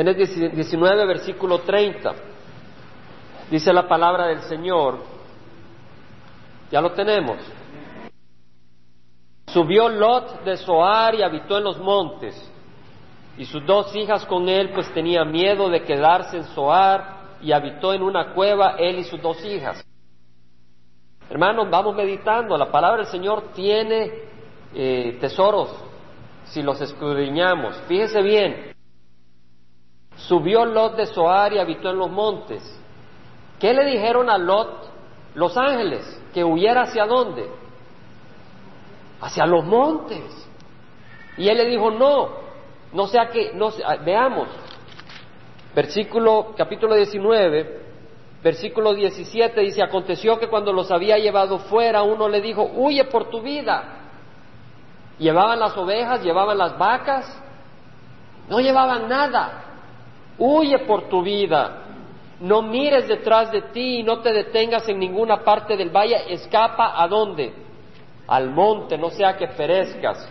En el 19, versículo 30, dice la palabra del Señor, ya lo tenemos. Subió Lot de Zoar y habitó en los montes, y sus dos hijas con él, pues tenía miedo de quedarse en Zoar, y habitó en una cueva él y sus dos hijas. Hermanos, vamos meditando, la palabra del Señor tiene eh, tesoros si los escudriñamos. Fíjese bien, subió Lot de Zoar y habitó en los montes. ¿Qué le dijeron a Lot los ángeles? Que huyera hacia dónde? Hacia los montes. Y él le dijo, no, no sea que, no veamos, versículo, capítulo 19, versículo 17 dice, aconteció que cuando los había llevado fuera, uno le dijo, huye por tu vida. Llevaban las ovejas, llevaban las vacas, no llevaban nada. Huye por tu vida. No mires detrás de ti y no te detengas en ninguna parte del valle. Escapa a dónde? Al monte, no sea que perezcas.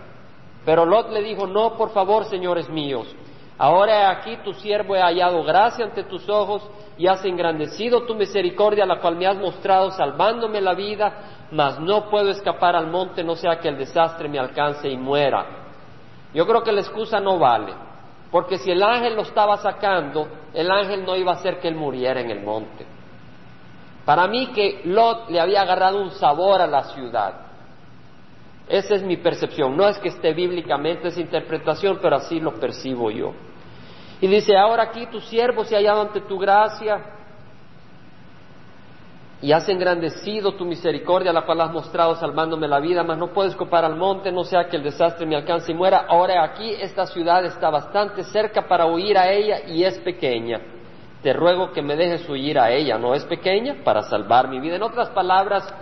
Pero Lot le dijo, no, por favor, señores míos. Ahora aquí tu siervo he hallado gracia ante tus ojos y has engrandecido tu misericordia, la cual me has mostrado salvándome la vida mas no puedo escapar al monte, no sea que el desastre me alcance y muera. Yo creo que la excusa no vale, porque si el ángel lo estaba sacando, el ángel no iba a hacer que él muriera en el monte. Para mí que Lot le había agarrado un sabor a la ciudad. Esa es mi percepción. No es que esté bíblicamente esa interpretación, pero así lo percibo yo. Y dice, ahora aquí tu siervo se ha hallado ante tu gracia, y has engrandecido tu misericordia, la cual has mostrado salvándome la vida, mas no puedo escapar al monte, no sea que el desastre me alcance y muera. Ahora aquí esta ciudad está bastante cerca para huir a ella y es pequeña. Te ruego que me dejes huir a ella, ¿no es pequeña? Para salvar mi vida. En otras palabras,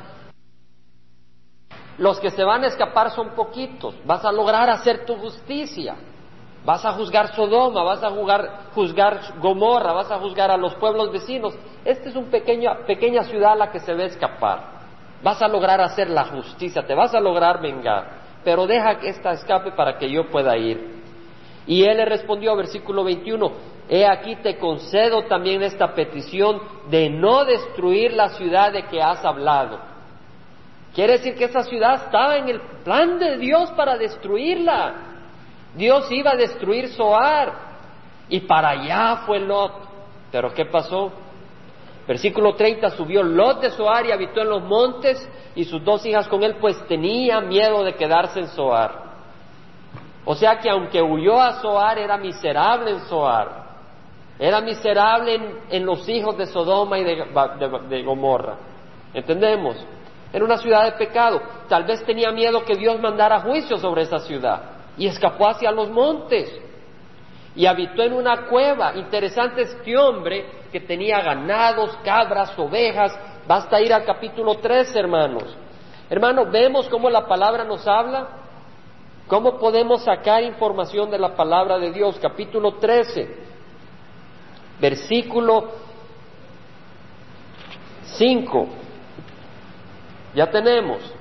los que se van a escapar son poquitos. Vas a lograr hacer tu justicia. Vas a juzgar Sodoma, vas a juzgar Gomorra, vas a juzgar a los pueblos vecinos. Esta es una pequeña, pequeña ciudad a la que se ve escapar. Vas a lograr hacer la justicia, te vas a lograr vengar, pero deja que esta escape para que yo pueda ir. Y él le respondió, versículo 21, he aquí te concedo también esta petición de no destruir la ciudad de que has hablado. Quiere decir que esa ciudad estaba en el plan de Dios para destruirla. Dios iba a destruir Zoar y para allá fue Lot. Pero ¿qué pasó? Versículo 30, subió Lot de Zoar y habitó en los montes y sus dos hijas con él, pues tenía miedo de quedarse en Zoar. O sea que aunque huyó a Zoar, era miserable en Zoar. Era miserable en, los hijos de Sodoma y de Gomorra. ¿Entendemos? Era una ciudad de pecado. Tal vez tenía miedo que Dios mandara juicio sobre esa ciudad y escapó hacia los montes y habitó en una cueva. Interesante este hombre que tenía ganados, cabras, ovejas. Basta ir al capítulo 3, hermanos. Hermanos, vemos cómo la palabra nos habla. ¿Cómo podemos sacar información de la palabra de Dios? Capítulo 13, versículo 5. Ya tenemos.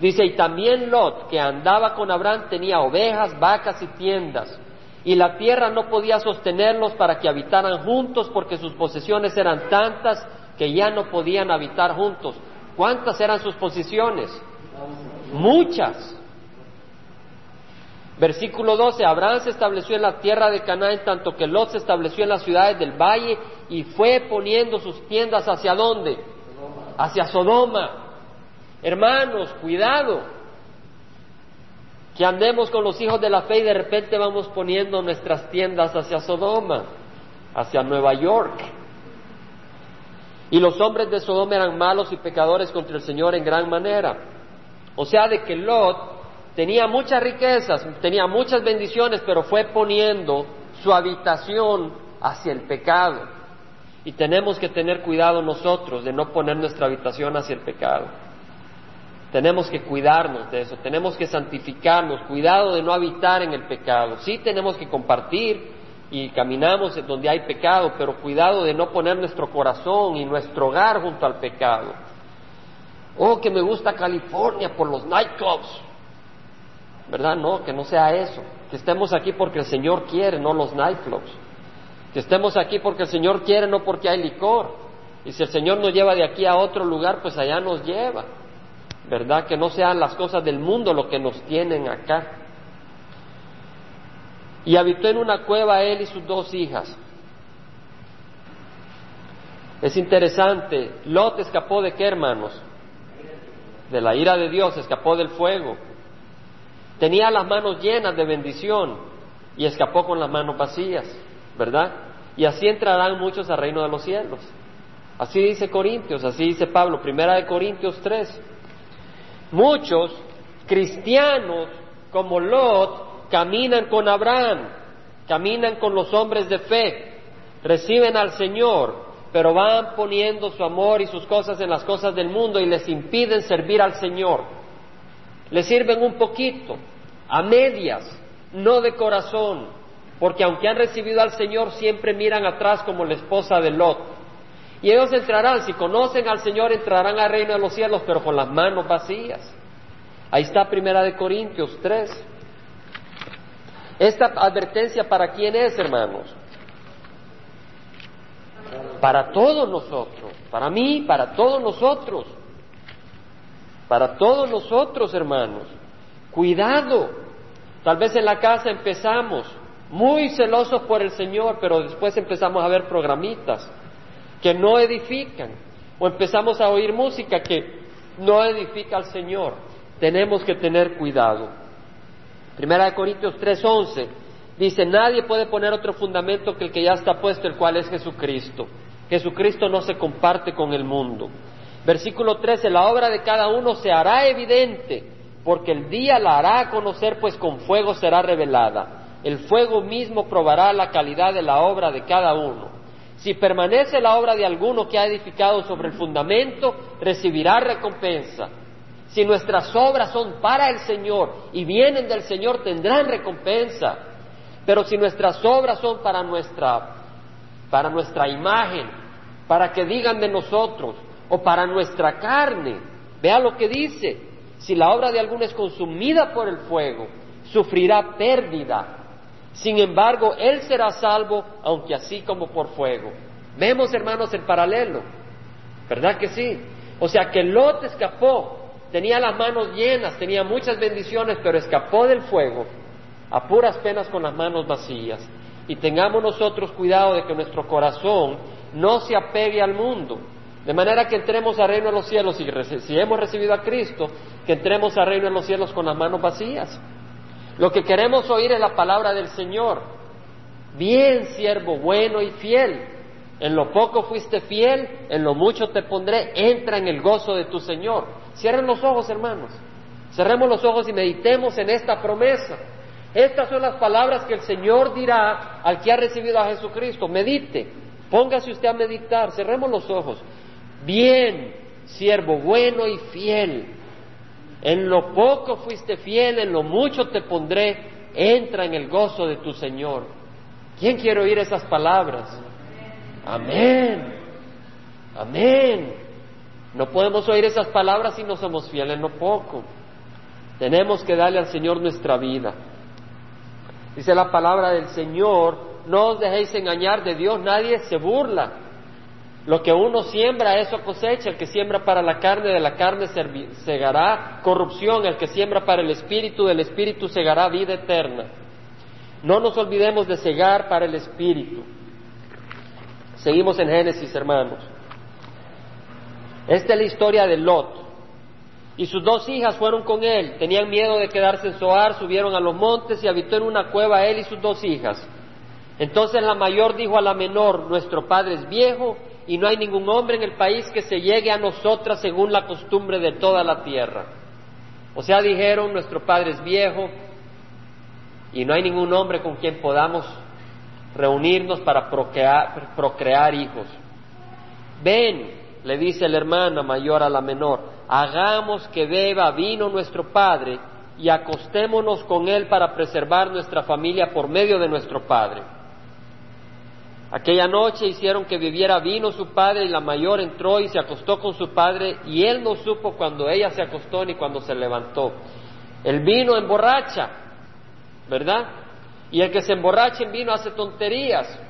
Dice, y también Lot, que andaba con Abraham, tenía ovejas, vacas y tiendas. Y la tierra no podía sostenerlos para que habitaran juntos porque sus posesiones eran tantas que ya no podían habitar juntos. ¿Cuántas eran sus posesiones? Muchas. Versículo 12, Abraham se estableció en la tierra de Canaán, tanto que Lot se estableció en las ciudades del valle y fue poniendo sus tiendas hacia dónde? Hacia Sodoma. Hermanos, cuidado. Que andemos con los hijos de la fe y de repente vamos poniendo nuestras tiendas hacia Sodoma, hacia Nueva York. Y los hombres de Sodoma eran malos y pecadores contra el Señor en gran manera. O sea, de que Lot tenía muchas riquezas, tenía muchas bendiciones, pero fue poniendo su habitación hacia el pecado. Y tenemos que tener cuidado nosotros de no poner nuestra habitación hacia el pecado. Tenemos que cuidarnos de eso, tenemos que santificarnos, cuidado de no habitar en el pecado. Sí tenemos que compartir y caminamos en donde hay pecado, pero cuidado de no poner nuestro corazón y nuestro hogar junto al pecado. Oh, que me gusta California por los nightclubs. ¿Verdad? No, que no sea eso. Que estemos aquí porque el Señor quiere, no los nightclubs. Que estemos aquí porque el Señor quiere, no porque hay licor. Y si el Señor nos lleva de aquí a otro lugar, pues allá nos lleva. ¿Verdad? Que no sean las cosas del mundo lo que nos tienen acá. Y habitó en una cueva él y sus dos hijas. Es interesante, Lot escapó de qué, hermanos? De la ira de Dios, escapó del fuego. Tenía las manos llenas de bendición y escapó con las manos vacías, ¿verdad? Y así entrarán muchos al reino de los cielos. Así dice Corintios, así dice Pablo, primera de Corintios 3. Muchos cristianos como Lot caminan con Abraham, caminan con los hombres de fe, reciben al Señor, pero van poniendo su amor y sus cosas en las cosas del mundo y les impiden servir al Señor. Les sirven un poquito, a medias, no de corazón, porque aunque han recibido al Señor siempre miran atrás como la esposa de Lot y ellos entrarán, si conocen al Señor, entrarán al reino de los cielos, pero con las manos vacías. Ahí está Primera de Corintios 3. Esta advertencia para quién es, hermanos? Para todos nosotros, para mí, para todos nosotros, para todos nosotros, hermanos. Cuidado. Tal vez en la casa empezamos muy celosos por el Señor, pero después empezamos a ver programitas que no edifican, o empezamos a oír música que no edifica al Señor. Tenemos que tener cuidado. Primera de Corintios 3:11 dice, nadie puede poner otro fundamento que el que ya está puesto, el cual es Jesucristo. Jesucristo no se comparte con el mundo. Versículo 13, la obra de cada uno se hará evidente, porque el día la hará conocer, pues con fuego será revelada. El fuego mismo probará la calidad de la obra de cada uno. Si permanece la obra de alguno que ha edificado sobre el fundamento, recibirá recompensa. Si nuestras obras son para el Señor y vienen del Señor, tendrán recompensa. Pero si nuestras obras son para nuestra, para nuestra imagen, para que digan de nosotros, o para nuestra carne, vea lo que dice, si la obra de alguno es consumida por el fuego, sufrirá pérdida, sin embargo, él será salvo, aunque así como por fuego. Vemos, hermanos, el paralelo. ¿Verdad que sí? O sea que Lot escapó, tenía las manos llenas, tenía muchas bendiciones, pero escapó del fuego a puras penas con las manos vacías. Y tengamos nosotros cuidado de que nuestro corazón no se apegue al mundo. De manera que entremos al reino de los cielos, y si hemos recibido a Cristo, que entremos al reino de los cielos con las manos vacías. Lo que queremos oír es la palabra del Señor. Bien, siervo bueno y fiel. En lo poco fuiste fiel, en lo mucho te pondré. Entra en el gozo de tu Señor. Cierren los ojos, hermanos. Cerremos los ojos y meditemos en esta promesa. Estas son las palabras que el Señor dirá al que ha recibido a Jesucristo. Medite. Póngase usted a meditar. Cerremos los ojos. Bien, siervo bueno y fiel. En lo poco fuiste fiel, en lo mucho te pondré, entra en el gozo de tu Señor. ¿Quién quiere oír esas palabras? Amén. Amén. No podemos oír esas palabras si no somos fieles en lo poco. Tenemos que darle al Señor nuestra vida. Dice la palabra del Señor, no os dejéis engañar de Dios, nadie se burla. Lo que uno siembra, eso cosecha. El que siembra para la carne, de la carne segará corrupción. El que siembra para el espíritu, del espíritu segará vida eterna. No nos olvidemos de cegar para el espíritu. Seguimos en Génesis, hermanos. Esta es la historia de Lot. Y sus dos hijas fueron con él. Tenían miedo de quedarse en Zoar, subieron a los montes y habitó en una cueva él y sus dos hijas. Entonces la mayor dijo a la menor, nuestro padre es viejo y no hay ningún hombre en el país que se llegue a nosotras según la costumbre de toda la tierra. O sea, dijeron, nuestro padre es viejo y no hay ningún hombre con quien podamos reunirnos para procrear, procrear hijos. Ven, le dice la hermana mayor a la menor, hagamos que beba vino nuestro padre y acostémonos con él para preservar nuestra familia por medio de nuestro padre. Aquella noche hicieron que bebiera vino su padre y la mayor entró y se acostó con su padre y él no supo cuando ella se acostó ni cuando se levantó. El vino emborracha, ¿verdad? Y el que se emborracha en vino hace tonterías.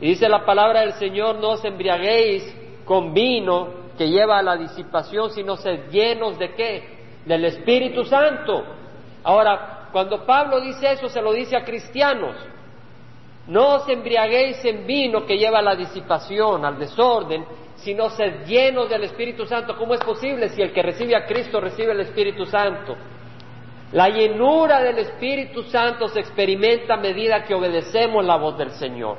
Y dice la palabra del Señor, no os embriaguéis con vino que lleva a la disipación, sino sed llenos de qué? Del Espíritu Santo. Ahora, cuando Pablo dice eso, se lo dice a cristianos. No os embriaguéis en vino que lleva a la disipación, al desorden, sino sed llenos del Espíritu Santo. ¿Cómo es posible si el que recibe a Cristo recibe el Espíritu Santo? La llenura del Espíritu Santo se experimenta a medida que obedecemos la voz del Señor.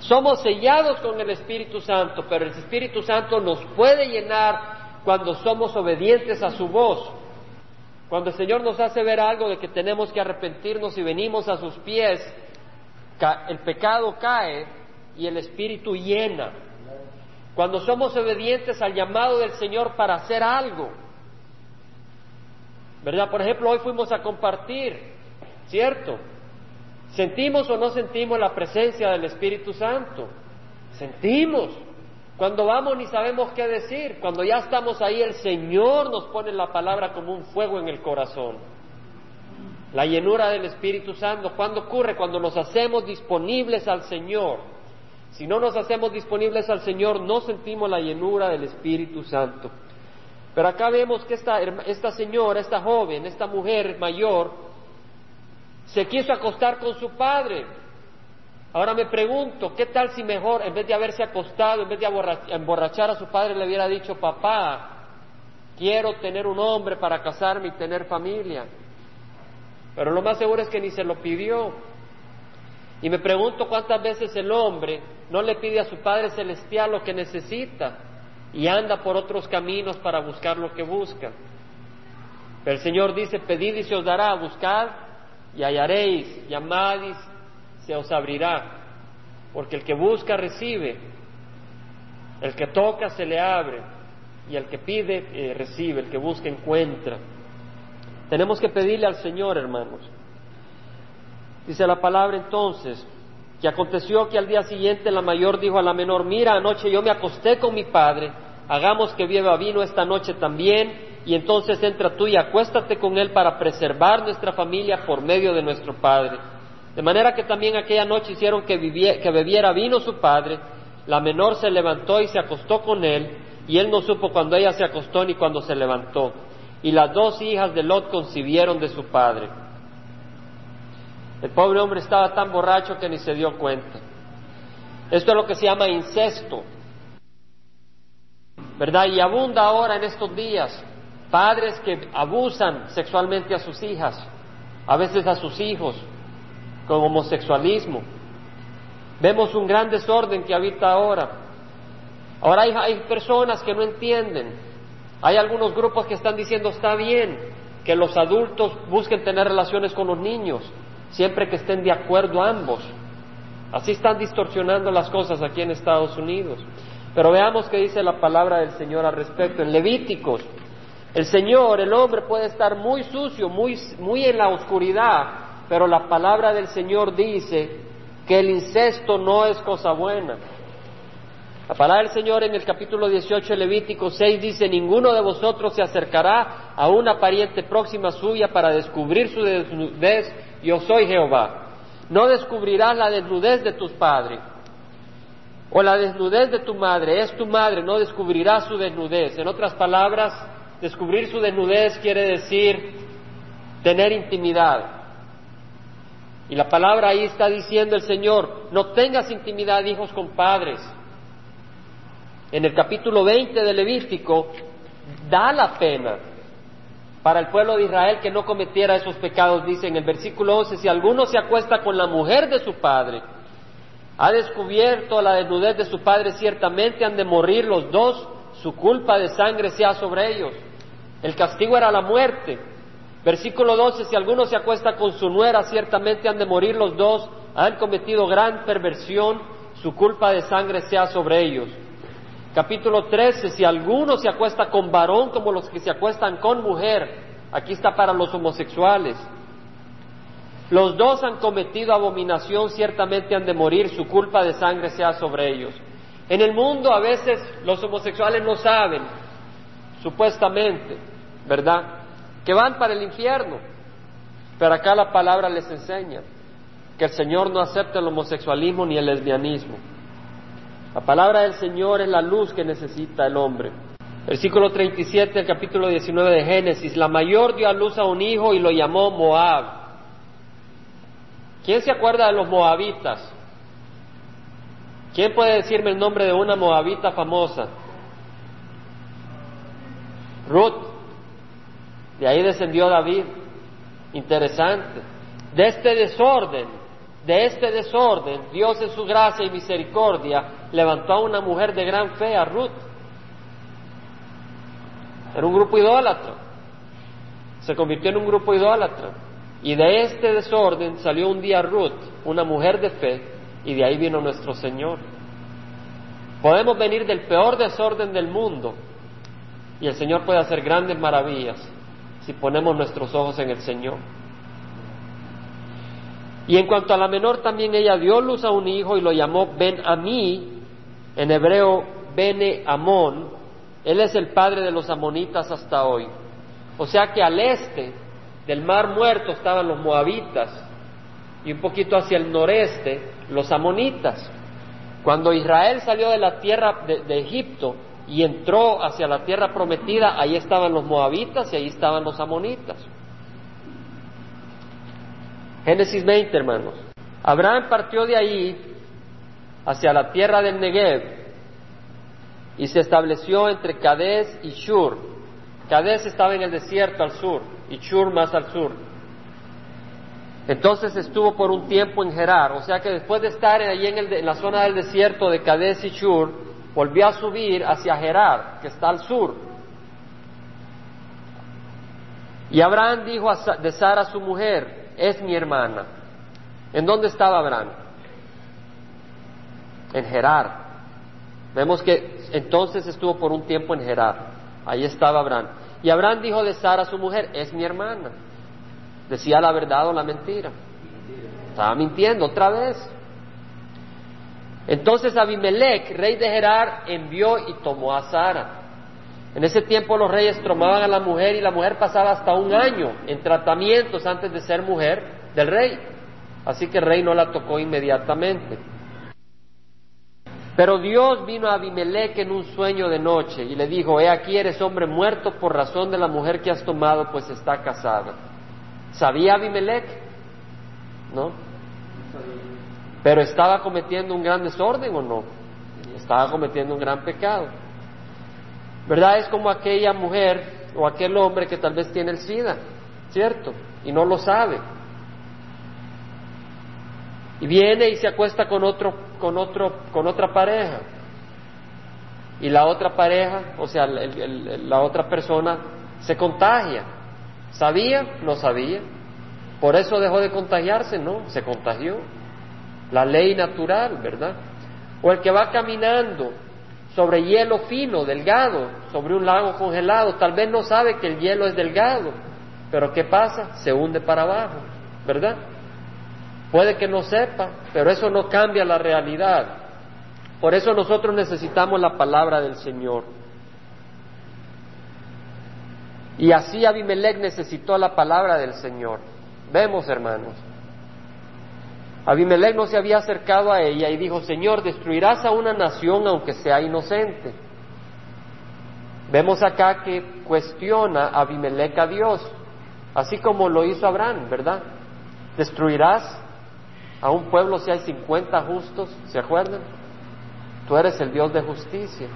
Somos sellados con el Espíritu Santo, pero el Espíritu Santo nos puede llenar cuando somos obedientes a su voz. Cuando el Señor nos hace ver algo de que tenemos que arrepentirnos y venimos a sus pies, el pecado cae y el Espíritu llena. Cuando somos obedientes al llamado del Señor para hacer algo, ¿verdad? Por ejemplo, hoy fuimos a compartir, ¿cierto? ¿Sentimos o no sentimos la presencia del Espíritu Santo? Sentimos. Cuando vamos ni sabemos qué decir. Cuando ya estamos ahí, el Señor nos pone la palabra como un fuego en el corazón. La llenura del Espíritu Santo, ¿cuándo ocurre? Cuando nos hacemos disponibles al Señor. Si no nos hacemos disponibles al Señor, no sentimos la llenura del Espíritu Santo. Pero acá vemos que esta, esta señora, esta joven, esta mujer mayor, se quiso acostar con su padre. Ahora me pregunto, ¿qué tal si mejor, en vez de haberse acostado, en vez de emborrachar a su padre, le hubiera dicho, papá, quiero tener un hombre para casarme y tener familia? Pero lo más seguro es que ni se lo pidió. Y me pregunto cuántas veces el hombre no le pide a su Padre Celestial lo que necesita y anda por otros caminos para buscar lo que busca. Pero el Señor dice, pedid y se os dará, buscad y hallaréis, llamad y se os abrirá. Porque el que busca recibe, el que toca se le abre y el que pide eh, recibe, el que busca encuentra. Tenemos que pedirle al Señor, hermanos. Dice la palabra entonces, que aconteció que al día siguiente la mayor dijo a la menor, mira, anoche yo me acosté con mi padre, hagamos que beba vino esta noche también, y entonces entra tú y acuéstate con él para preservar nuestra familia por medio de nuestro padre. De manera que también aquella noche hicieron que, que bebiera vino su padre, la menor se levantó y se acostó con él, y él no supo cuando ella se acostó ni cuando se levantó y las dos hijas de Lot concibieron de su padre. El pobre hombre estaba tan borracho que ni se dio cuenta. Esto es lo que se llama incesto, ¿verdad? Y abunda ahora en estos días padres que abusan sexualmente a sus hijas, a veces a sus hijos, con homosexualismo. Vemos un gran desorden que habita ahora. Ahora hay, hay personas que no entienden hay algunos grupos que están diciendo está bien que los adultos busquen tener relaciones con los niños, siempre que estén de acuerdo ambos. Así están distorsionando las cosas aquí en Estados Unidos. Pero veamos qué dice la palabra del Señor al respecto. En Levíticos, el Señor, el hombre puede estar muy sucio, muy, muy en la oscuridad, pero la palabra del Señor dice que el incesto no es cosa buena. La palabra del Señor en el capítulo 18 de Levítico 6 dice, ninguno de vosotros se acercará a una pariente próxima suya para descubrir su desnudez, yo soy Jehová. No descubrirás la desnudez de tus padres o la desnudez de tu madre, es tu madre, no descubrirás su desnudez. En otras palabras, descubrir su desnudez quiere decir tener intimidad. Y la palabra ahí está diciendo el Señor, no tengas intimidad, hijos con padres en el capítulo 20 de Levítico, da la pena para el pueblo de Israel que no cometiera esos pecados. Dice en el versículo 11, si alguno se acuesta con la mujer de su padre, ha descubierto la desnudez de su padre, ciertamente han de morir los dos, su culpa de sangre sea sobre ellos. El castigo era la muerte. Versículo 12, si alguno se acuesta con su nuera, ciertamente han de morir los dos, han cometido gran perversión, su culpa de sangre sea sobre ellos. Capítulo 13, si alguno se acuesta con varón como los que se acuestan con mujer, aquí está para los homosexuales. Los dos han cometido abominación, ciertamente han de morir, su culpa de sangre sea sobre ellos. En el mundo a veces los homosexuales no saben, supuestamente, ¿verdad? Que van para el infierno, pero acá la palabra les enseña. que el Señor no acepta el homosexualismo ni el lesbianismo. La palabra del Señor es la luz que necesita el hombre. Versículo 37 del capítulo 19 de Génesis. La mayor dio a luz a un hijo y lo llamó Moab. ¿Quién se acuerda de los moabitas? ¿Quién puede decirme el nombre de una moabita famosa? Ruth. De ahí descendió David. Interesante. De este desorden, de este desorden, Dios en su gracia y misericordia levantó a una mujer de gran fe, a Ruth. Era un grupo idólatra. Se convirtió en un grupo idólatra. Y de este desorden salió un día Ruth, una mujer de fe, y de ahí vino nuestro Señor. Podemos venir del peor desorden del mundo y el Señor puede hacer grandes maravillas si ponemos nuestros ojos en el Señor. Y en cuanto a la menor, también ella dio luz a un hijo y lo llamó Ben Amí, en hebreo Bene Amón. Él es el padre de los amonitas hasta hoy. O sea que al este del mar muerto estaban los moabitas y un poquito hacia el noreste los amonitas. Cuando Israel salió de la tierra de, Egipto, y entró hacia la tierra prometida, ahí estaban los moabitas y ahí estaban los amonitas. Génesis 20, hermanos. Abraham partió de ahí hacia la tierra del Negev y se estableció entre Cades y Shur. Cades estaba en el desierto al sur y Shur más al sur. Entonces estuvo por un tiempo en Gerar, o sea que después de estar allí en, la zona del desierto de Cades y Shur, volvió a subir hacia Gerar, que está al sur. Y Abraham dijo de Sara, su mujer, es mi hermana. ¿En dónde estaba Abraham? En Gerar. Vemos que entonces estuvo por un tiempo en Gerar. Ahí estaba Abraham. Y Abraham dijo de Sara, su mujer, es mi hermana. ¿Decía la verdad o la mentira? Estaba mintiendo otra vez. Entonces Abimelech, rey de Gerar, envió y tomó a Sara. En ese tiempo los reyes tomaban a la mujer y la mujer pasaba hasta un año en tratamientos antes de ser mujer del rey. Así que el rey no la tocó inmediatamente. Pero Dios vino a Abimelech en un sueño de noche y le dijo, he aquí eres hombre muerto por razón de la mujer que has tomado, pues está casada. ¿Sabía Abimelech? ¿No? Pero estaba cometiendo un gran desorden o no? Estaba cometiendo un gran pecado. ¿Verdad? Es como aquella mujer o aquel hombre que tal vez tiene el SIDA, ¿cierto? Y no lo sabe. Y viene y se acuesta con otro, con otro, con otra pareja. Y la otra pareja, o sea, la otra persona se contagia. ¿Sabía? No sabía. Por eso dejó de contagiarse, no, se contagió la ley natural, ¿verdad? O el que va caminando sobre hielo fino, delgado, sobre un lago congelado, tal vez no sabe que el hielo es delgado, pero ¿qué pasa? Se hunde para abajo, ¿verdad? Puede que no sepa, pero eso no cambia la realidad. Por eso nosotros necesitamos la palabra del Señor. Y así Abimelech necesitó la palabra del Señor. Vemos, hermanos, Abimelech no se había acercado a ella y dijo, Señor, destruirás a una nación aunque sea inocente. Vemos acá que cuestiona Abimelech a Dios, así como lo hizo Abraham, ¿verdad? Destruirás a un pueblo si hay 50 justos, ¿se acuerdan? Tú eres el Dios de justicia.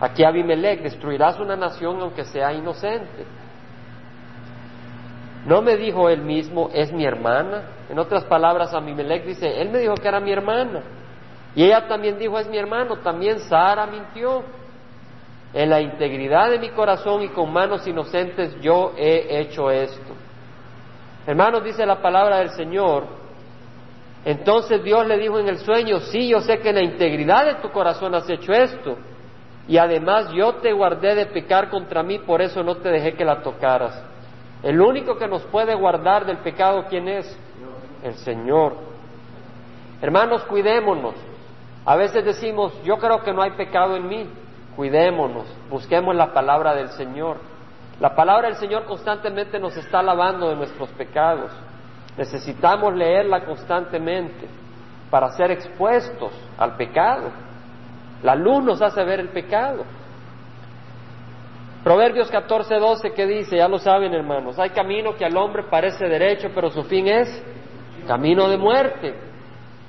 Aquí Abimelech, destruirás una nación aunque sea inocente. No me dijo él mismo, es mi hermana. En otras palabras, Abimelech dice, él me dijo que era mi hermana. Y ella también dijo, es mi hermano. También Sara mintió. En la integridad de mi corazón y con manos inocentes yo he hecho esto. Hermanos, dice la palabra del Señor. Entonces Dios le dijo en el sueño, sí, yo sé que en la integridad de tu corazón has hecho esto. Y además yo te guardé de pecar contra mí, por eso no te dejé que la tocaras. El único que nos puede guardar del pecado, ¿quién es? El Señor. Hermanos, cuidémonos. A veces decimos, yo creo que no hay pecado en mí. Cuidémonos, busquemos la palabra del Señor. La palabra del Señor constantemente nos está lavando de nuestros pecados. Necesitamos leerla constantemente para ser expuestos al pecado. La luz nos hace ver el pecado. Proverbios 14, 12 que dice, ya lo saben hermanos, hay camino que al hombre parece derecho, pero su fin es camino de muerte.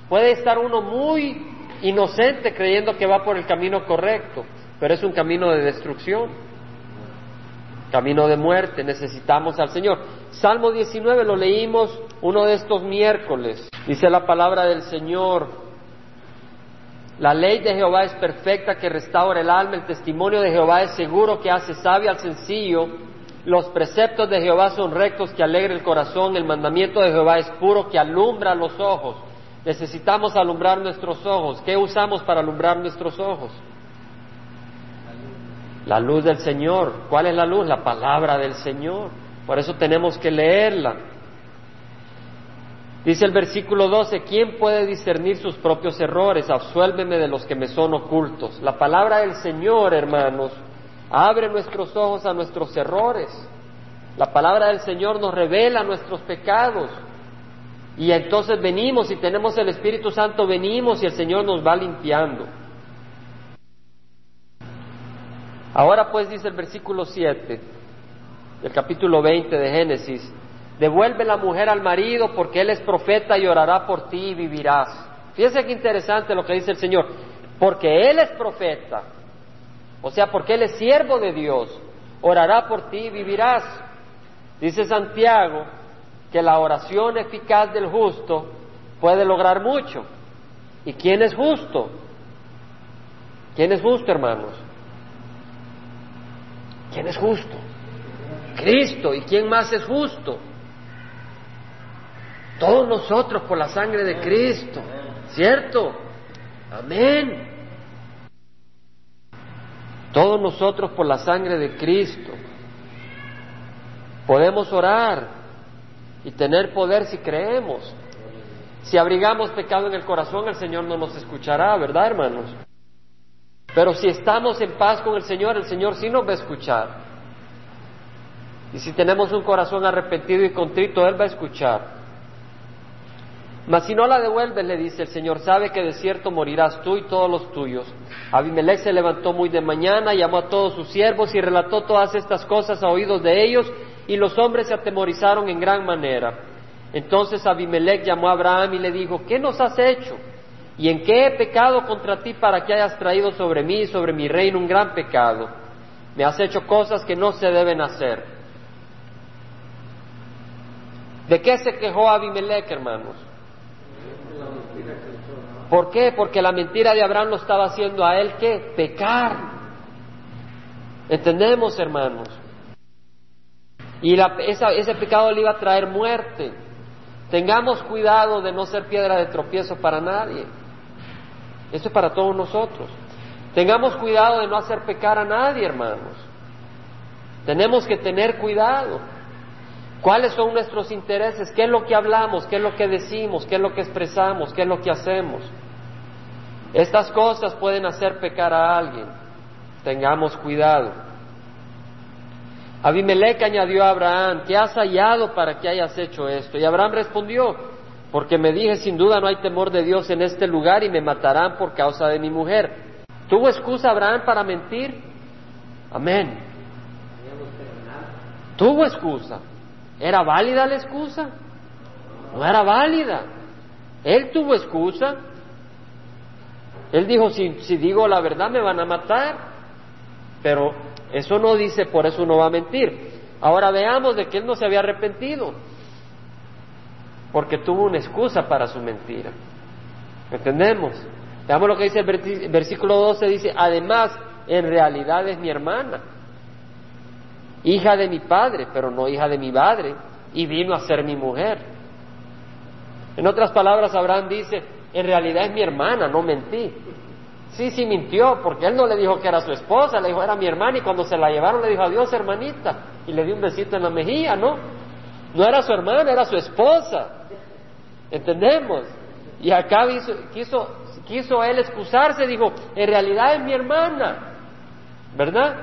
Puede estar uno muy inocente creyendo que va por el camino correcto, pero es un camino de destrucción, camino de muerte. Necesitamos al Señor. Salmo 19 lo leímos uno de estos miércoles. Dice la palabra del Señor, la ley de Jehová es perfecta que restaura el alma, el testimonio de Jehová es seguro que hace sabio al sencillo, los preceptos de Jehová son rectos que alegra el corazón, el mandamiento de Jehová es puro que alumbra los ojos. Necesitamos alumbrar nuestros ojos. ¿Qué usamos para alumbrar nuestros ojos? La luz del Señor. ¿Cuál es la luz? La palabra del Señor. Por eso tenemos que leerla. Dice el versículo 12, ¿quién puede discernir sus propios errores? Absuélveme de los que me son ocultos. La palabra del Señor, hermanos, abre nuestros ojos a nuestros errores. La palabra del Señor nos revela nuestros pecados. Y entonces venimos y tenemos el Espíritu Santo, venimos y el Señor nos va limpiando. Ahora pues dice el versículo 7 del capítulo 20 de Génesis, devuelve la mujer al marido porque él es profeta y orará por ti y vivirás. Fíjense qué interesante lo que dice el Señor, porque él es profeta, o sea, porque él es siervo de Dios, orará por ti y vivirás. Dice Santiago que la oración eficaz del justo puede lograr mucho. ¿Y quién es justo? ¿Quién es justo, hermanos? ¿Quién es justo? Cristo. ¿Y quién más es justo? Todos nosotros por la sangre de Cristo. ¿Cierto? Amén. Todos nosotros por la sangre de Cristo. Podemos orar y tener poder si creemos. Si abrigamos pecado en el corazón, el Señor no nos escuchará, ¿verdad, hermanos? Pero si estamos en paz con el Señor, el Señor sí nos va a escuchar. Y si tenemos un corazón arrepentido y contrito, Él va a escuchar. Mas si no la devuelves, le dice el Señor, sabe que de cierto morirás tú y todos los tuyos. Abimelech se levantó muy de mañana, llamó a todos sus siervos y relató todas estas cosas a oídos de ellos, y los hombres se atemorizaron en gran manera. Entonces Abimelech llamó a Abraham y le dijo, ¿qué nos has hecho? ¿Y en qué he pecado contra ti para que hayas traído sobre mí y sobre mi reino un gran pecado? Me has hecho cosas que no se deben hacer. ¿De qué se quejó Abimelech, hermanos? ¿Por qué? Porque la mentira de Abraham lo estaba haciendo a él que pecar. ¿Entendemos, hermanos? Y ese pecado le iba a traer muerte. Tengamos cuidado de no ser piedra de tropiezo para nadie. Eso es para todos nosotros. Tengamos cuidado de no hacer pecar a nadie, hermanos. Tenemos que tener cuidado. ¿Cuáles son nuestros intereses? ¿Qué es lo que hablamos? ¿Qué es lo que decimos? ¿Qué es lo que expresamos? ¿Qué es lo que hacemos? Estas cosas pueden hacer pecar a alguien. Tengamos cuidado. Abimelech añadió a Abraham, ¿qué has hallado para que hayas hecho esto? Y Abraham respondió, porque me dije, sin duda no hay temor de Dios en este lugar y me matarán por causa de mi mujer. ¿Tuvo excusa Abraham para mentir? Amén. Tuvo excusa. ¿Era válida la excusa? No era válida. Él tuvo excusa. Él dijo, si, si digo la verdad me van a matar. Pero eso no dice, por eso no va a mentir. Ahora veamos de que él no se había arrepentido. Porque tuvo una excusa para su mentira. ¿Entendemos? Veamos lo que dice el versículo 12. Dice, además, en realidad es mi hermana hija de mi padre, pero no hija de mi padre, y vino a ser mi mujer. En otras palabras, Abraham dice, en realidad es mi hermana, no mentí. Sí, sí mintió, porque él no le dijo que era su esposa, le dijo era mi hermana, y cuando se la llevaron le dijo adiós hermanita, y le dio un besito en la mejilla, ¿no? No era su hermana, era su esposa. ¿Entendemos? Y acá quiso, quiso él excusarse, dijo, en realidad es mi hermana, ¿verdad?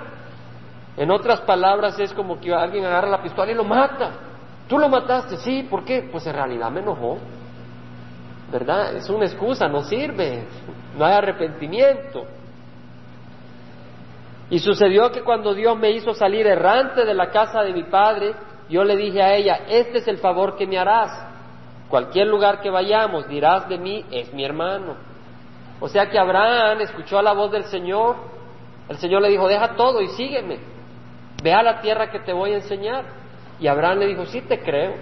En otras palabras, es como que alguien agarra la pistola y lo mata. ¿Tú lo mataste? Sí, ¿por qué? Pues en realidad me enojó. ¿Verdad? Es una excusa, no sirve. No hay arrepentimiento. Y sucedió que cuando Dios me hizo salir errante de la casa de mi padre, yo le dije a ella, este es el favor que me harás. Cualquier lugar que vayamos dirás de mí, es mi hermano. O sea que Abraham escuchó la voz del Señor. El Señor le dijo, deja todo y sígueme. Ve a la tierra que te voy a enseñar. Y Abraham le dijo, sí te creo.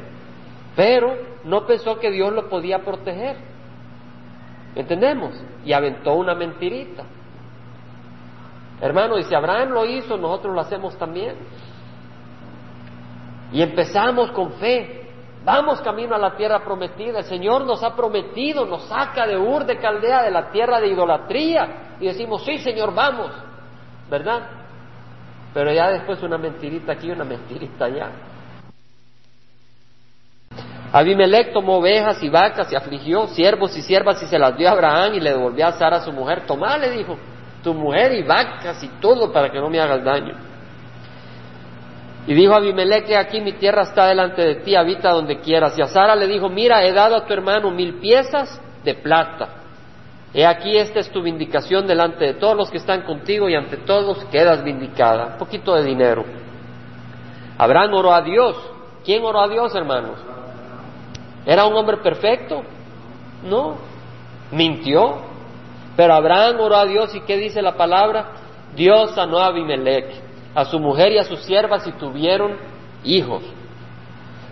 Pero no pensó que Dios lo podía proteger. ¿Entendemos? Y aventó una mentirita. Hermano, y si Abraham lo hizo, nosotros lo hacemos también. Y empezamos con fe. Vamos camino a la tierra prometida. El Señor nos ha prometido, nos saca de Ur de Caldea, de la tierra de idolatría. Y decimos, sí, Señor, vamos. ¿Verdad? Pero ya después una mentirita aquí, una mentirita allá. Abimelech tomó ovejas y vacas y afligió siervos y siervas y se las dio a Abraham y le devolvió a Sara a su mujer. Tomá, le dijo, tu mujer y vacas y todo para que no me hagas daño. Y dijo Abimelech, aquí mi tierra está delante de ti, habita donde quieras. Y a Sara le dijo, mira, he dado a tu hermano mil piezas de plata. He aquí esta es tu vindicación delante de todos los que están contigo y ante todos quedas vindicada. Un poquito de dinero. Abraham oró a Dios. ¿Quién oró a Dios, hermanos? ¿Era un hombre perfecto? No. Mintió. Pero Abraham oró a Dios y ¿qué dice la palabra? Dios sanó a Abimelech, a su mujer y a sus siervas y tuvieron hijos.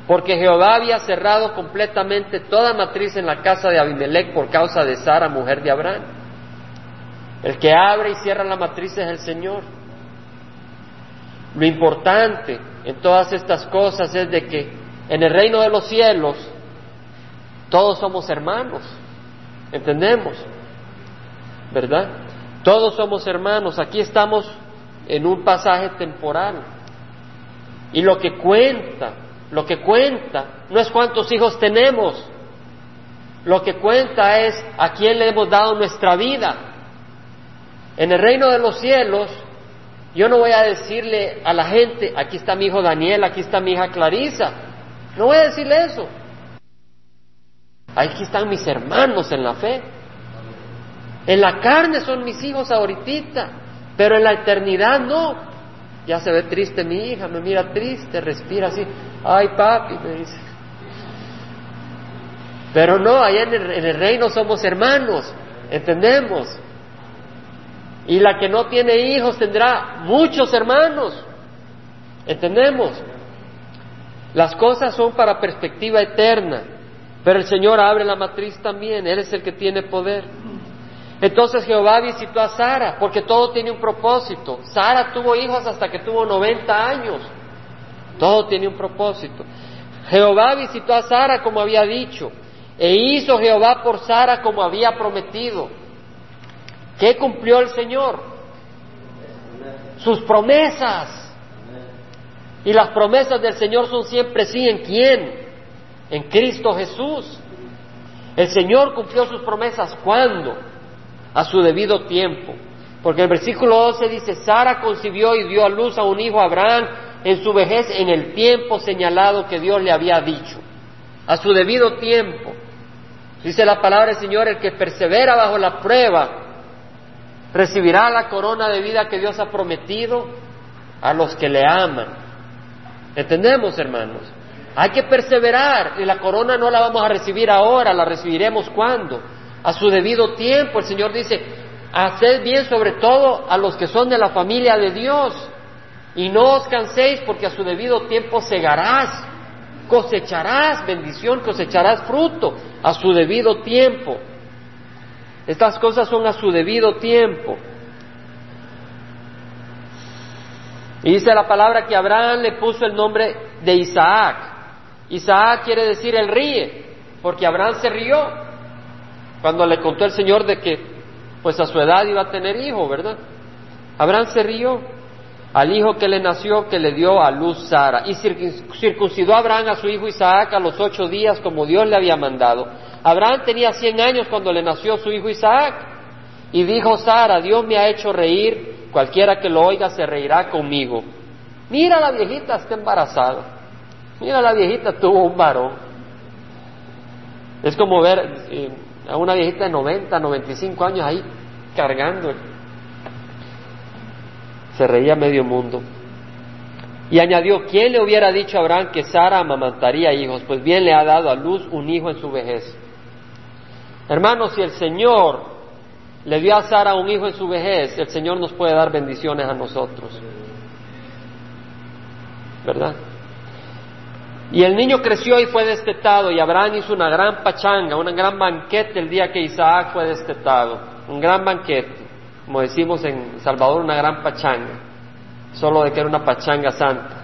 Porque Jehová había cerrado completamente toda matriz en la casa de Abimelech por causa de Sara, mujer de Abraham. El que abre y cierra la matriz es el Señor. Lo importante en todas estas cosas es de que en el reino de los cielos todos somos hermanos. ¿Entendemos? ¿verdad? Todos somos hermanos, aquí estamos en un pasaje temporal. Y lo que cuenta, lo que cuenta, no es cuántos hijos tenemos, lo que cuenta es a quién le hemos dado nuestra vida. En el reino de los cielos, yo no voy a decirle a la gente, aquí está mi hijo Daniel, aquí está mi hija Clarisa. No voy a decirle eso. Aquí están mis hermanos en la fe. En la carne son mis hijos ahorita, pero en la eternidad no. Ya se ve triste mi hija, me mira triste, respira así. Ay, papi, me dice. Pero no, allá en el, en el reino somos hermanos, entendemos. Y la que no tiene hijos tendrá muchos hermanos, entendemos. Las cosas son para perspectiva eterna, pero el Señor abre la matriz también, Él es el que tiene poder. Entonces Jehová visitó a Sara, porque todo tiene un propósito. Sara tuvo hijos hasta que tuvo 90 años. Todo tiene un propósito. Jehová visitó a Sara como había dicho, e hizo Jehová por Sara como había prometido. ¿Qué cumplió el Señor? Sus promesas. Y las promesas del Señor son siempre sí en quién? En Cristo Jesús. El Señor cumplió sus promesas ¿cuándo? A su debido tiempo. Porque el versículo 12 dice, Sara concibió y dio a luz a un hijo Abraham en su vejez en el tiempo señalado que Dios le había dicho, a su debido tiempo. Dice la palabra del Señor, el que persevera bajo la prueba recibirá la corona de vida que Dios ha prometido a los que le aman. ¿Entendemos, hermanos? Hay que perseverar y la corona no la vamos a recibir ahora, la recibiremos cuando? A su debido tiempo. El Señor dice, haced bien sobre todo a los que son de la familia de Dios y no os canséis porque a su debido tiempo segarás, cosecharás bendición, cosecharás fruto a su debido tiempo. Estas cosas son a su debido tiempo. Y dice la palabra que Abraham le puso el nombre de Isaac. Isaac quiere decir el ríe, porque Abraham se rió cuando le contó el Señor de que pues a su edad iba a tener hijo, ¿verdad? Abraham se rió al hijo que le nació, que le dio a luz Sara, y circuncidó a Abraham a su hijo Isaac a los ocho días como Dios le había mandado. Abraham tenía cien años cuando le nació su hijo Isaac, y dijo Sara, Dios me ha hecho reír, cualquiera que lo oiga se reirá conmigo. Mira la viejita, está embarazada. Mira, la viejita tuvo un varón. Es como ver eh, a una viejita de 90, 95 años ahí cargando. Se reía medio mundo. Y añadió, ¿quién le hubiera dicho a Abraham que Sara amamantaría hijos? Pues bien le ha dado a luz un hijo en su vejez. Hermanos, si el Señor le dio a Sara un hijo en su vejez, el Señor nos puede dar bendiciones a nosotros. ¿Verdad? Y el niño creció y fue destetado, y Abraham hizo una gran pachanga, un gran banquete el día que Isaac fue destetado. Un gran banquete, como decimos en Salvador, una gran pachanga solo de que era una pachanga santa.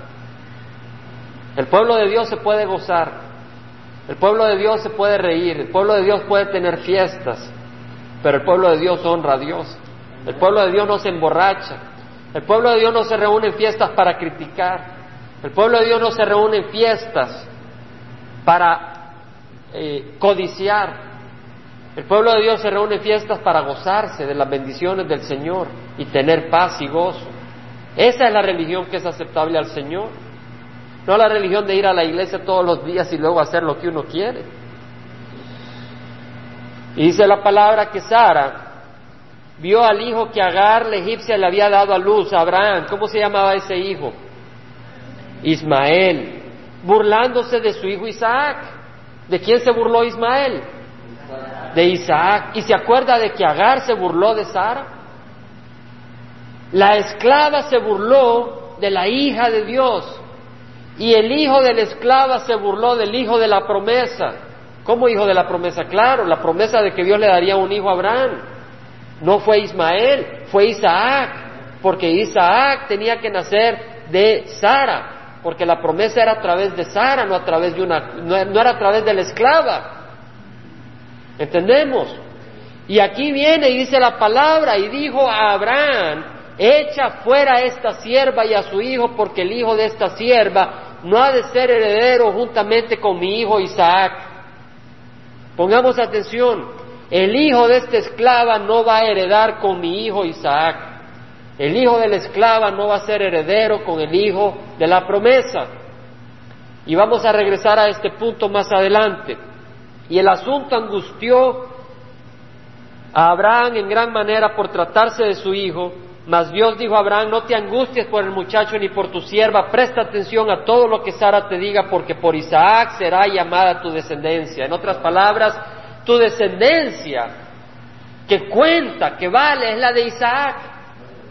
El pueblo de Dios se puede gozar, el pueblo de Dios se puede reír, el pueblo de Dios puede tener fiestas, pero el pueblo de Dios honra a Dios. El pueblo de Dios no se emborracha, el pueblo de Dios no se reúne en fiestas para criticar, el pueblo de Dios no se reúne en fiestas para eh, codiciar, el pueblo de Dios se reúne en fiestas para gozarse de las bendiciones del Señor y tener paz y gozo. Esa es la religión que es aceptable al Señor. No la religión de ir a la iglesia todos los días y luego hacer lo que uno quiere. Y dice la palabra que Sara vio al hijo que Agar, la egipcia, le había dado a luz, a Abraham. ¿Cómo se llamaba ese hijo? Ismael, burlándose de su hijo Isaac. ¿De quién se burló Ismael? De Isaac. ¿Y se acuerda de que Agar se burló de Sara? La esclava se burló de la hija de Dios y el hijo de la esclava se burló del hijo de la promesa. ¿Cómo hijo de la promesa? Claro, la promesa de que Dios le daría un hijo a Abraham. No fue Ismael, fue Isaac, porque Isaac tenía que nacer de Sara, porque la promesa era a través de Sara, no a través de una, no, era a través de la esclava. ¿Entendemos? Y aquí viene y dice la palabra y dijo a Abraham, echa fuera a esta sierva y a su hijo, porque el hijo de esta sierva no ha de ser heredero juntamente con mi hijo Isaac. Pongamos atención, el hijo de esta esclava no va a heredar con mi hijo Isaac. El hijo de la esclava no va a ser heredero con el hijo de la promesa. Y vamos a regresar a este punto más adelante. Y el asunto angustió a Abraham en gran manera por tratarse de su hijo, mas Dios dijo a Abraham, no te angusties por el muchacho ni por tu sierva, presta atención a todo lo que Sara te diga, porque por Isaac será llamada tu descendencia. En otras palabras, tu descendencia que cuenta, que vale, es la de Isaac,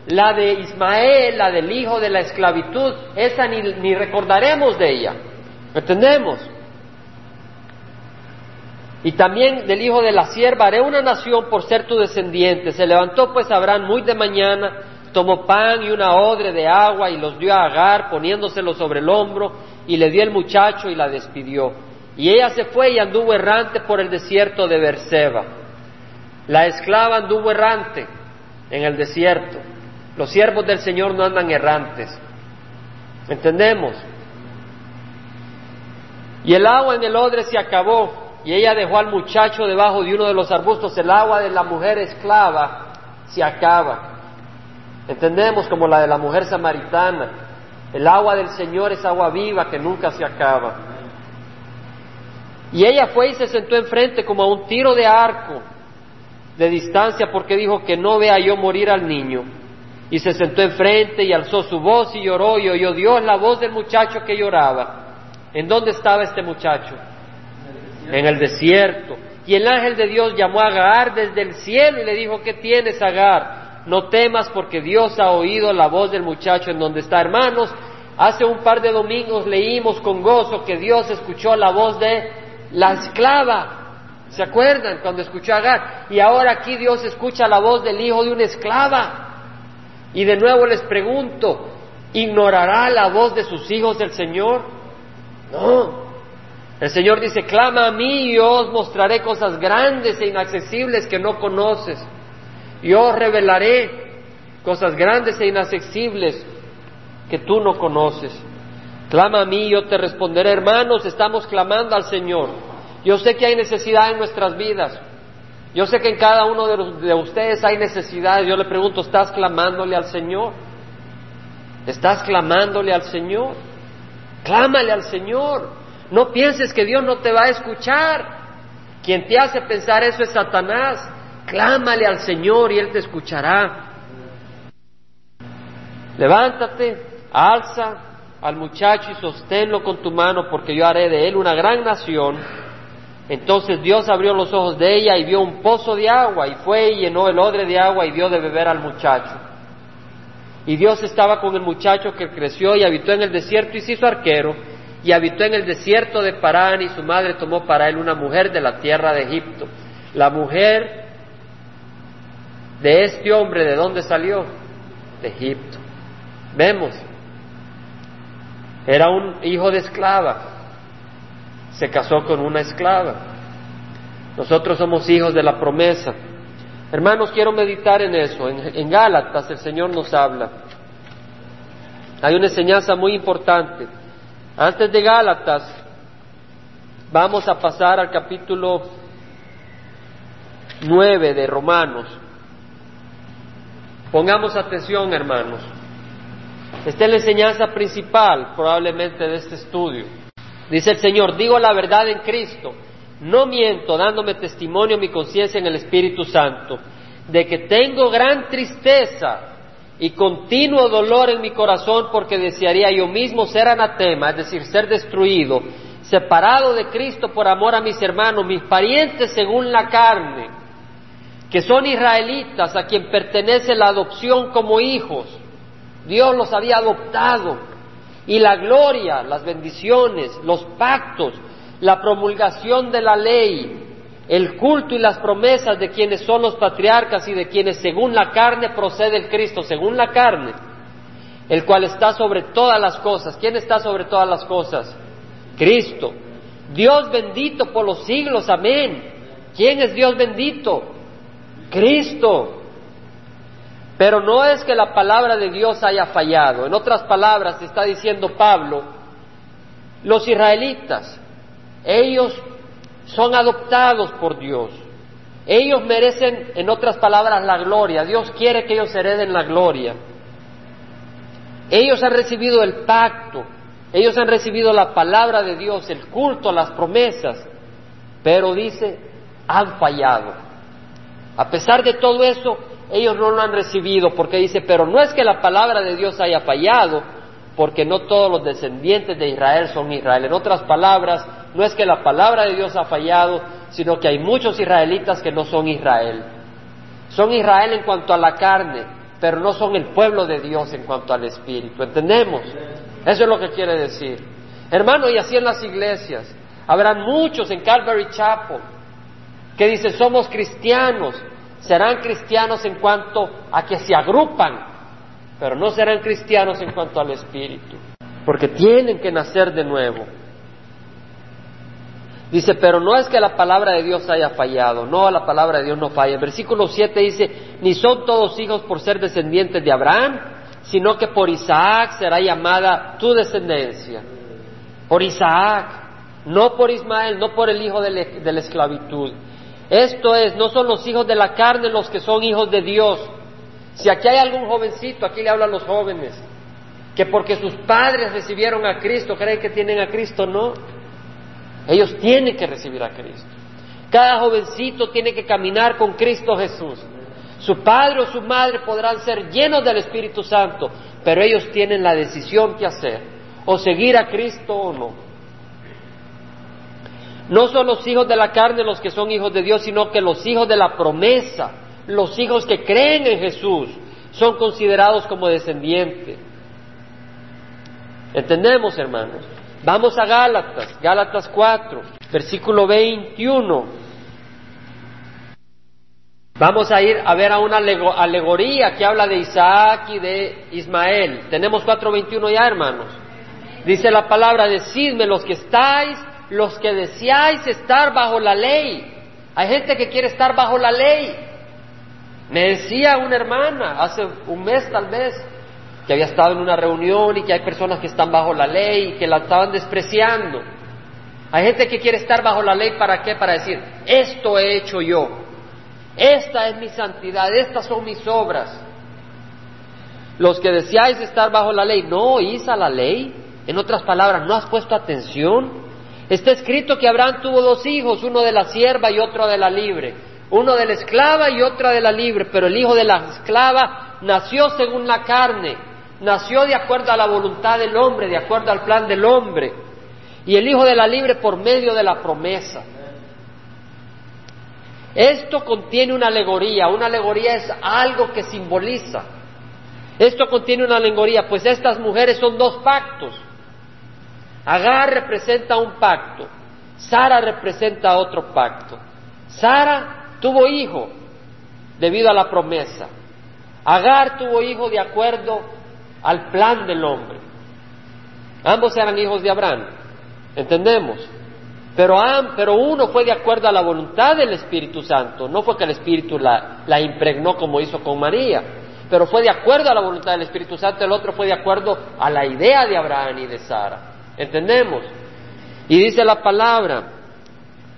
la de Ismael, la del hijo de la esclavitud, esa ni, recordaremos de ella. ¿Entendemos? Y también del hijo de la sierva haré una nación por ser tu descendiente. Se levantó pues Abraham muy de mañana, tomó pan y una odre de agua y los dio a Agar, poniéndoselo sobre el hombro, y le dio el muchacho y la despidió. Y ella se fue y anduvo errante por el desierto de Berseba. La esclava anduvo errante en el desierto. Los siervos del Señor no andan errantes. ¿Entendemos? Y el agua en el odre se acabó y ella dejó al muchacho debajo de uno de los arbustos, el agua de la mujer esclava se acaba. Entendemos como la de la mujer samaritana. El agua del Señor es agua viva que nunca se acaba. Y ella fue y se sentó enfrente como a un tiro de arco de distancia porque dijo que no vea yo morir al niño. Y se sentó enfrente y alzó su voz y lloró y oyó Dios la voz del muchacho que lloraba. ¿En dónde estaba este muchacho? en el desierto. Y el ángel de Dios llamó a Agar desde el cielo y le dijo, ¿qué tienes, Agar? No temas porque Dios ha oído la voz del muchacho en donde está. Hermanos, hace un par de domingos leímos con gozo que Dios escuchó la voz de la esclava. ¿Se acuerdan cuando escuchó a Agar? Y ahora aquí Dios escucha la voz del hijo de una esclava. Y de nuevo les pregunto, ¿ignorará la voz de sus hijos el Señor? No, el Señor dice, clama a mí y yo os mostraré cosas grandes e inaccesibles que no conoces. Yo os revelaré cosas grandes e inaccesibles que tú no conoces. Clama a mí y yo te responderé. Hermanos, estamos clamando al Señor. Yo sé que hay necesidad en nuestras vidas. Yo sé que en cada uno de, de ustedes hay necesidades. Yo le pregunto, ¿estás clamándole al Señor? ¿Estás clamándole al Señor? Clámale al Señor. No pienses que Dios no te va a escuchar. Quien te hace pensar eso es Satanás. Clámale al Señor y Él te escuchará. Levántate, alza al muchacho y sosténlo con tu mano porque yo haré de él una gran nación. Entonces Dios abrió los ojos de ella y vio un pozo de agua y fue y llenó el odre de agua y dio de beber al muchacho. Y Dios estaba con el muchacho que creció y habitó en el desierto y se hizo arquero y habitó en el desierto de Parán y su madre tomó para él una mujer de la tierra de Egipto. La mujer de este hombre, ¿de dónde salió? De Egipto. Vemos, era un hijo de esclava, se casó con una esclava. Nosotros somos hijos de la promesa. Hermanos, quiero meditar en eso. En, Gálatas el Señor nos habla. Hay una enseñanza muy importante. Antes de Gálatas, vamos a pasar al capítulo 9 de Romanos. Pongamos atención, hermanos. Esta es la enseñanza principal, probablemente, de este estudio. Dice el Señor, digo la verdad en Cristo no miento dándome testimonio mi conciencia en el Espíritu Santo de que tengo gran tristeza y continuo dolor en mi corazón porque desearía yo mismo ser anatema, es decir, ser destruido, separado de Cristo por amor a mis hermanos, mis parientes según la carne, que son israelitas a quien pertenece la adopción como hijos. Dios los había adoptado y la gloria, las bendiciones, los pactos, la promulgación de la ley, el culto y las promesas de quienes son los patriarcas y de quienes según la carne procede el Cristo, según la carne, el cual está sobre todas las cosas. ¿Quién está sobre todas las cosas? Cristo. Dios bendito por los siglos, amén. ¿Quién es Dios bendito? Cristo. Pero no es que la palabra de Dios haya fallado. En otras palabras, está diciendo Pablo, los israelitas ellos son adoptados por Dios. Ellos merecen, en otras palabras, la gloria. Dios quiere que ellos hereden la gloria. Ellos han recibido el pacto, ellos han recibido la palabra de Dios, el culto, las promesas, pero dice, han fallado. A pesar de todo eso, ellos no lo han recibido porque dice, pero no es que la palabra de Dios haya fallado, porque no todos los descendientes de Israel son Israel. En otras palabras, no es que la palabra de Dios ha fallado, sino que hay muchos israelitas que no son Israel. Son Israel en cuanto a la carne, pero no son el pueblo de Dios en cuanto al espíritu. ¿Entendemos? Eso es lo que quiere decir. Hermano, y así en las iglesias. Habrán muchos en Calvary Chapel que dicen somos cristianos. Serán cristianos en cuanto a que se agrupan, pero no serán cristianos en cuanto al espíritu, porque tienen que nacer de nuevo. Dice, pero no es que la palabra de Dios haya fallado, no, la palabra de Dios no falla. El versículo 7 dice, ni son todos hijos por ser descendientes de Abraham, sino que por Isaac será llamada tu descendencia. Por Isaac, no por Ismael, no por el hijo de, de la esclavitud. Esto es, no son los hijos de la carne los que son hijos de Dios. Si aquí hay algún jovencito, aquí le hablan los jóvenes, que porque sus padres recibieron a Cristo, creen que tienen a Cristo, no. Ellos tienen que recibir a Cristo. Cada jovencito tiene que caminar con Cristo Jesús. Su padre o su madre podrán ser llenos del Espíritu Santo, pero ellos tienen la decisión que hacer, o seguir a Cristo o no. No son los hijos de la carne los que son hijos de Dios, sino que los hijos de la promesa, los hijos que creen en Jesús, son considerados como descendientes. ¿Entendemos, hermanos? Vamos a Gálatas, Gálatas 4, versículo 21. Vamos a ir a ver a una alegoría que habla de Isaac y de Ismael. Tenemos 4.21 ya, hermanos. Dice la palabra, decidme los que estáis, los que deseáis estar bajo la ley. Hay gente que quiere estar bajo la ley. Me decía una hermana hace un mes tal vez, que había estado en una reunión y que hay personas que están bajo la ley y que la estaban despreciando. Hay gente que quiere estar bajo la ley para qué? Para decir, esto he hecho yo, esta es mi santidad, estas son mis obras. Los que deseáis estar bajo la ley, no oís a la ley, En otras palabras, ¿no has puesto atención? Está escrito que Abraham tuvo dos hijos, uno de la sierva y otro de la libre, uno de la esclava y otro de la libre, pero el hijo de la esclava nació según la carne, nació de acuerdo a la voluntad del hombre, de acuerdo al plan del hombre, y el hijo de la libre por medio de la promesa. Esto contiene una alegoría, una alegoría es algo que simboliza. Esto contiene una alegoría, pues estas mujeres son dos pactos. Agar representa un pacto, Sara representa otro pacto. Sara tuvo hijo debido a la promesa. Agar tuvo hijo de acuerdo al plan del hombre. Ambos eran hijos de Abraham, ¿entendemos? Pero, pero uno fue de acuerdo a la voluntad del Espíritu Santo, no fue que el Espíritu la, la impregnó como hizo con María, pero fue de acuerdo a la voluntad del Espíritu Santo, el otro fue de acuerdo a la idea de Abraham y de Sara. ¿Entendemos? Y dice la palabra,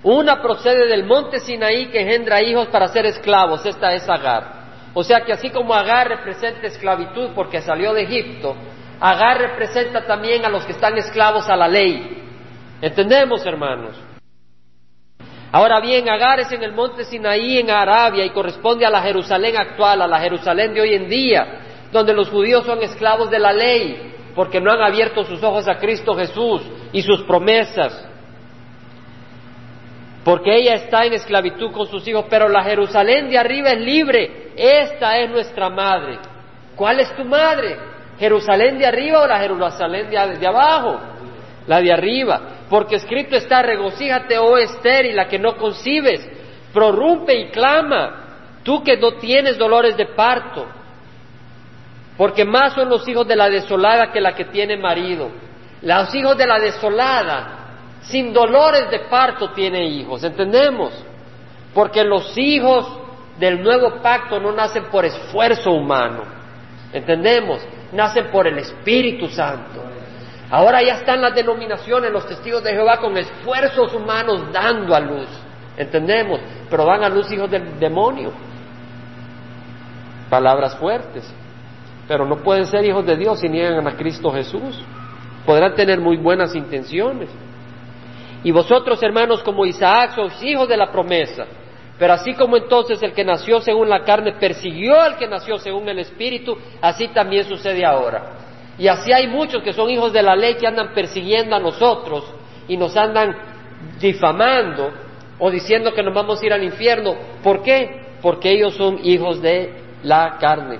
una procede del monte Sinaí que engendra hijos para ser esclavos, esta es Agar. O sea que así como Agar representa esclavitud porque salió de Egipto, Agar representa también a los que están esclavos a la ley. ¿Entendemos, hermanos? Ahora bien, Agar es en el monte Sinaí, en Arabia, y corresponde a la Jerusalén actual, a la Jerusalén de hoy en día, donde los judíos son esclavos de la ley, porque no han abierto sus ojos a Cristo Jesús y sus promesas. Porque ella está en esclavitud con sus hijos, pero la Jerusalén de arriba es libre. Esta es nuestra madre. ¿Cuál es tu madre? ¿Jerusalén de arriba o la Jerusalén de, abajo? La de arriba porque escrito está, regocíjate, oh Esther, y la que no concibes, prorrumpe y clama, tú que no tienes dolores de parto, porque más son los hijos de la desolada que la que tiene marido. Los hijos de la desolada, sin dolores de parto, tiene hijos, ¿entendemos? Porque los hijos del nuevo pacto no nacen por esfuerzo humano, ¿entendemos? Nacen por el Espíritu Santo. Ahora ya están las denominaciones, los testigos de Jehová con esfuerzos humanos dando a luz. ¿Entendemos? Pero dan a luz hijos del demonio. Palabras fuertes. Pero no pueden ser hijos de Dios si niegan a Cristo Jesús. Podrán tener muy buenas intenciones. Y vosotros, hermanos, como Isaac, sois hijos de la promesa. Pero así como entonces el que nació según la carne persiguió al que nació según el Espíritu, así también sucede ahora. Y así hay muchos que son hijos de la ley que andan persiguiendo a nosotros y nos andan difamando o diciendo que nos vamos a ir al infierno. ¿Por qué? Porque ellos son hijos de la carne,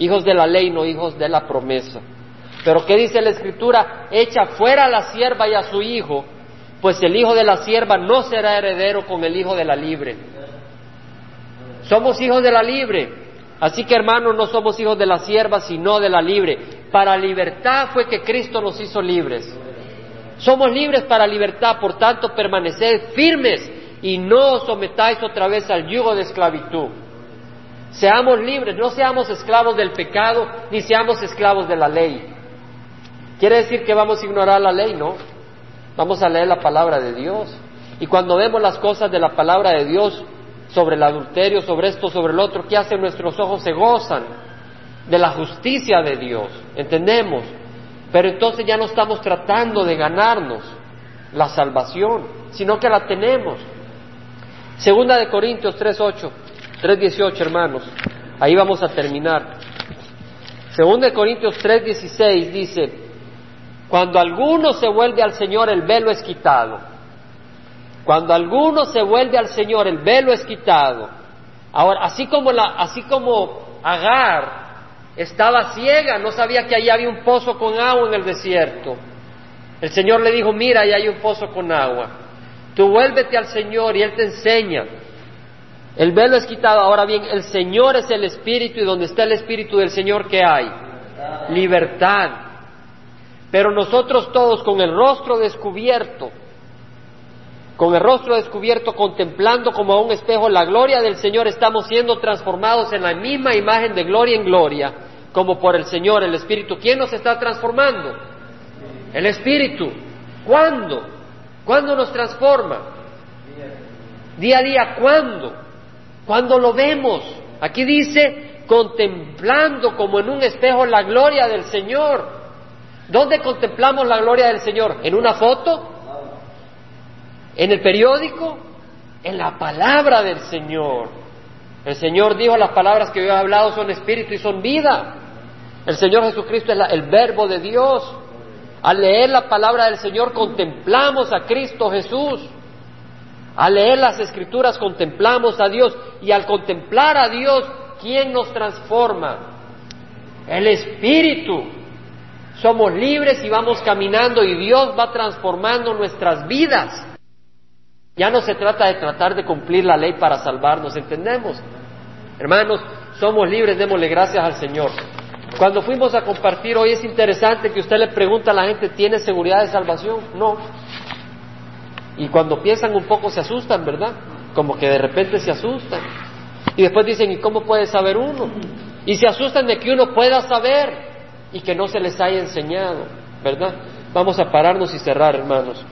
hijos de la ley, no hijos de la promesa. Pero ¿qué dice la Escritura? Echa fuera a la sierva y a su hijo, pues el hijo de la sierva no será heredero con el hijo de la libre. Somos hijos de la libre, así que hermanos no somos hijos de la sierva, sino de la libre. Para libertad fue que Cristo nos hizo libres. Somos libres para libertad, por tanto permaneced firmes y no os sometáis otra vez al yugo de esclavitud. Seamos libres, no seamos esclavos del pecado ni seamos esclavos de la ley. Quiere decir que vamos a ignorar la ley, ¿no? Vamos a leer la palabra de Dios. Y cuando vemos las cosas de la palabra de Dios sobre el adulterio, sobre esto, sobre el otro, ¿qué hacen nuestros ojos? Se gozan de la justicia de Dios, ¿entendemos? Pero entonces ya no estamos tratando de ganarnos la salvación, sino que la tenemos. Segunda de Corintios 3.8, 3.18 hermanos, ahí vamos a terminar. Segunda de Corintios 3.16 dice, cuando alguno se vuelve al Señor el velo es quitado. Cuando alguno se vuelve al Señor el velo es quitado. Ahora, así como, así como Agar estaba ciega, no sabía que allí había un pozo con agua en el desierto. El Señor le dijo, mira, ahí hay un pozo con agua. Tú vuélvete al Señor y Él te enseña. El velo es quitado. Ahora bien, el Señor es el Espíritu y donde está el Espíritu del Señor, ¿qué hay? Libertad. Pero nosotros todos con el rostro descubierto, con el rostro descubierto, contemplando como a un espejo la gloria del Señor, estamos siendo transformados en la misma imagen de gloria en gloria como por el Señor, el Espíritu. ¿Quién nos está transformando? El Espíritu. ¿Cuándo? ¿Cuándo nos transforma? Día a día, ¿cuándo? Cuando lo vemos. Aquí dice, contemplando como en un espejo la gloria del Señor. ¿Dónde contemplamos la gloria del Señor? ¿En una foto? ¿En el periódico? En la palabra del Señor. El Señor dijo, las palabras que yo he hablado son espíritu y son vida. El Señor Jesucristo es el verbo de Dios. Al leer la palabra del Señor contemplamos a Cristo Jesús. Al leer las escrituras contemplamos a Dios y al contemplar a Dios, ¿quién nos transforma? El Espíritu. Somos libres y vamos caminando y Dios va transformando nuestras vidas. Ya no se trata de tratar de cumplir la ley para salvarnos, ¿entendemos? Hermanos, somos libres, démosle gracias al Señor. Cuando fuimos a compartir hoy es interesante que usted le pregunta a la gente, ¿tiene seguridad de salvación? No. Y cuando piensan un poco se asustan, ¿verdad? Como que de repente se asustan. Y después dicen, ¿y cómo puede saber uno? Y se asustan de que uno pueda saber y que no se les haya enseñado, ¿verdad? Vamos a pararnos y cerrar, hermanos.